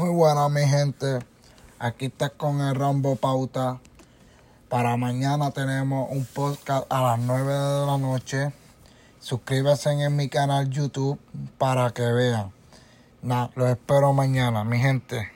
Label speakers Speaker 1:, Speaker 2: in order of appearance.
Speaker 1: Muy buena mi gente. Aquí está con el Rambo Pauta. Para mañana tenemos un podcast a las 9 de la noche. Suscríbanse en mi canal YouTube para que vean. Nada, los espero mañana, mi gente.